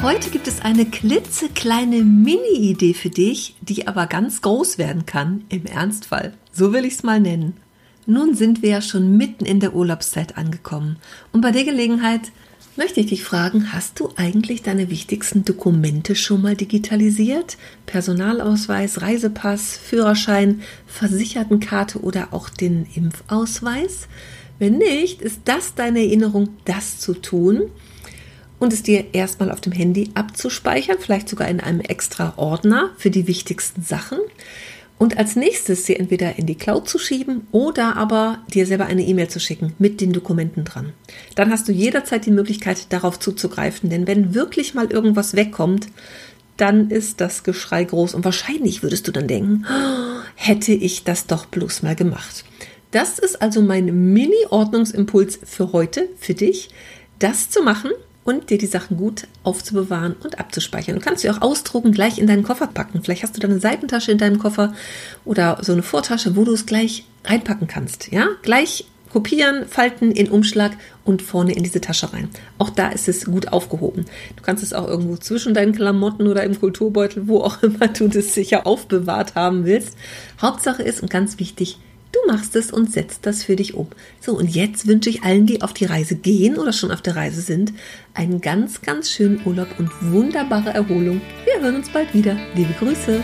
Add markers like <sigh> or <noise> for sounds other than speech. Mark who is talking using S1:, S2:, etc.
S1: Heute gibt es eine klitzekleine Mini-Idee für dich, die aber ganz groß werden kann im Ernstfall. So will ich es mal nennen. Nun sind wir ja schon mitten in der Urlaubszeit angekommen. Und bei der Gelegenheit möchte ich dich fragen, hast du eigentlich deine wichtigsten Dokumente schon mal digitalisiert? Personalausweis, Reisepass, Führerschein, Versichertenkarte oder auch den Impfausweis? Wenn nicht, ist das deine Erinnerung, das zu tun und es dir erstmal auf dem Handy abzuspeichern, vielleicht sogar in einem extra Ordner für die wichtigsten Sachen und als nächstes sie entweder in die Cloud zu schieben oder aber dir selber eine E-Mail zu schicken mit den Dokumenten dran. Dann hast du jederzeit die Möglichkeit, darauf zuzugreifen, denn wenn wirklich mal irgendwas wegkommt, dann ist das Geschrei groß und wahrscheinlich würdest du dann denken, oh, hätte ich das doch bloß mal gemacht. Das ist also mein Mini-Ordnungsimpuls für heute, für dich, das zu machen und dir die Sachen gut aufzubewahren und abzuspeichern. Du kannst sie auch ausdrucken, gleich in deinen Koffer packen. Vielleicht hast du da eine Seitentasche in deinem Koffer oder so eine Vortasche, wo du es gleich reinpacken kannst. Ja, gleich kopieren, falten in Umschlag und vorne in diese Tasche rein. Auch da ist es gut aufgehoben. Du kannst es auch irgendwo zwischen deinen Klamotten oder im Kulturbeutel, wo auch <laughs> immer du das sicher aufbewahrt haben willst. Hauptsache ist und ganz wichtig, Du machst es und setzt das für dich um. So, und jetzt wünsche ich allen, die auf die Reise gehen oder schon auf der Reise sind, einen ganz, ganz schönen Urlaub und wunderbare Erholung. Wir hören uns bald wieder. Liebe Grüße.